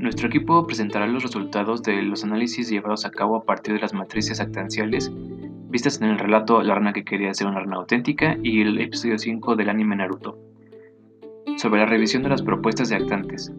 nuestro equipo presentará los resultados de los análisis llevados a cabo a partir de las matrices actanciales vistas en el relato La rana que quería ser una rana auténtica y el episodio 5 del anime Naruto. Sobre la revisión de las propuestas de actantes.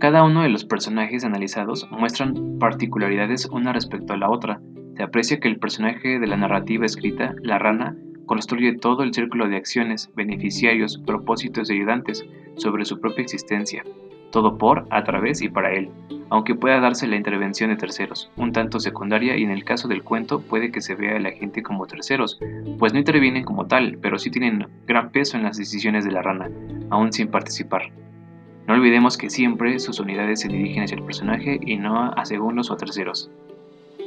Cada uno de los personajes analizados muestran particularidades una respecto a la otra. Se aprecia que el personaje de la narrativa escrita, la rana, construye todo el círculo de acciones, beneficiarios, propósitos y ayudantes sobre su propia existencia, todo por, a través y para él, aunque pueda darse la intervención de terceros, un tanto secundaria y en el caso del cuento puede que se vea a la gente como terceros, pues no intervienen como tal, pero sí tienen gran peso en las decisiones de la rana, aún sin participar. No olvidemos que siempre sus unidades se dirigen hacia el personaje y no a segundos o terceros.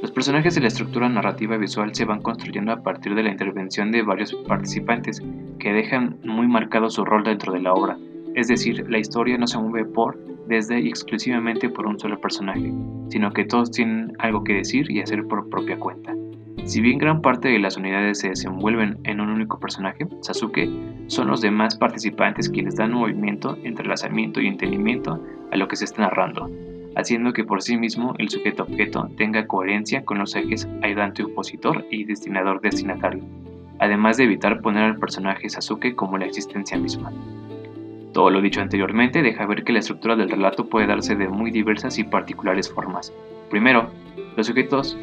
Los personajes de la estructura narrativa visual se van construyendo a partir de la intervención de varios participantes que dejan muy marcado su rol dentro de la obra, es decir, la historia no se mueve por, desde y exclusivamente por un solo personaje, sino que todos tienen algo que decir y hacer por propia cuenta. Si bien gran parte de las unidades se desenvuelven en un único personaje, Sasuke, son los demás participantes quienes dan movimiento, entrelazamiento y entendimiento a lo que se está narrando, haciendo que por sí mismo el sujeto-objeto tenga coherencia con los ejes ayudante-opositor y destinador-destinatario, además de evitar poner al personaje Sasuke como la existencia misma. Todo lo dicho anteriormente deja ver que la estructura del relato puede darse de muy diversas y particulares formas. Primero, los sujetos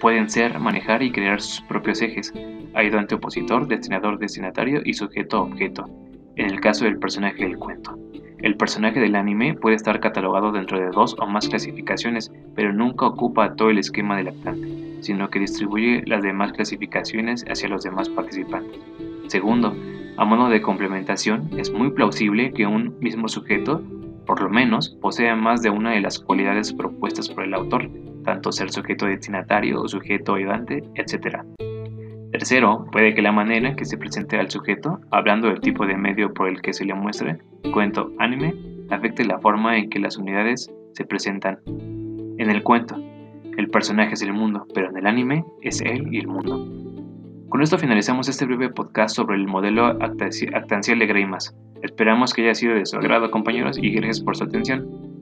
pueden ser, manejar y crear sus propios ejes, ayudante opositor, destinador destinatario y sujeto objeto, en el caso del personaje del cuento. El personaje del anime puede estar catalogado dentro de dos o más clasificaciones, pero nunca ocupa todo el esquema del actante, sino que distribuye las demás clasificaciones hacia los demás participantes. Segundo, a modo de complementación, es muy plausible que un mismo sujeto, por lo menos, posea más de una de las cualidades propuestas por el autor, tanto ser sujeto destinatario o sujeto ayudante, etc. Tercero, puede que la manera en que se presente al sujeto, hablando del tipo de medio por el que se le muestre, cuento, anime, afecte la forma en que las unidades se presentan. En el cuento, el personaje es el mundo, pero en el anime es él y el mundo. Con esto finalizamos este breve podcast sobre el modelo actancial de Greimas. Esperamos que haya sido de su agrado compañeros y gracias por su atención.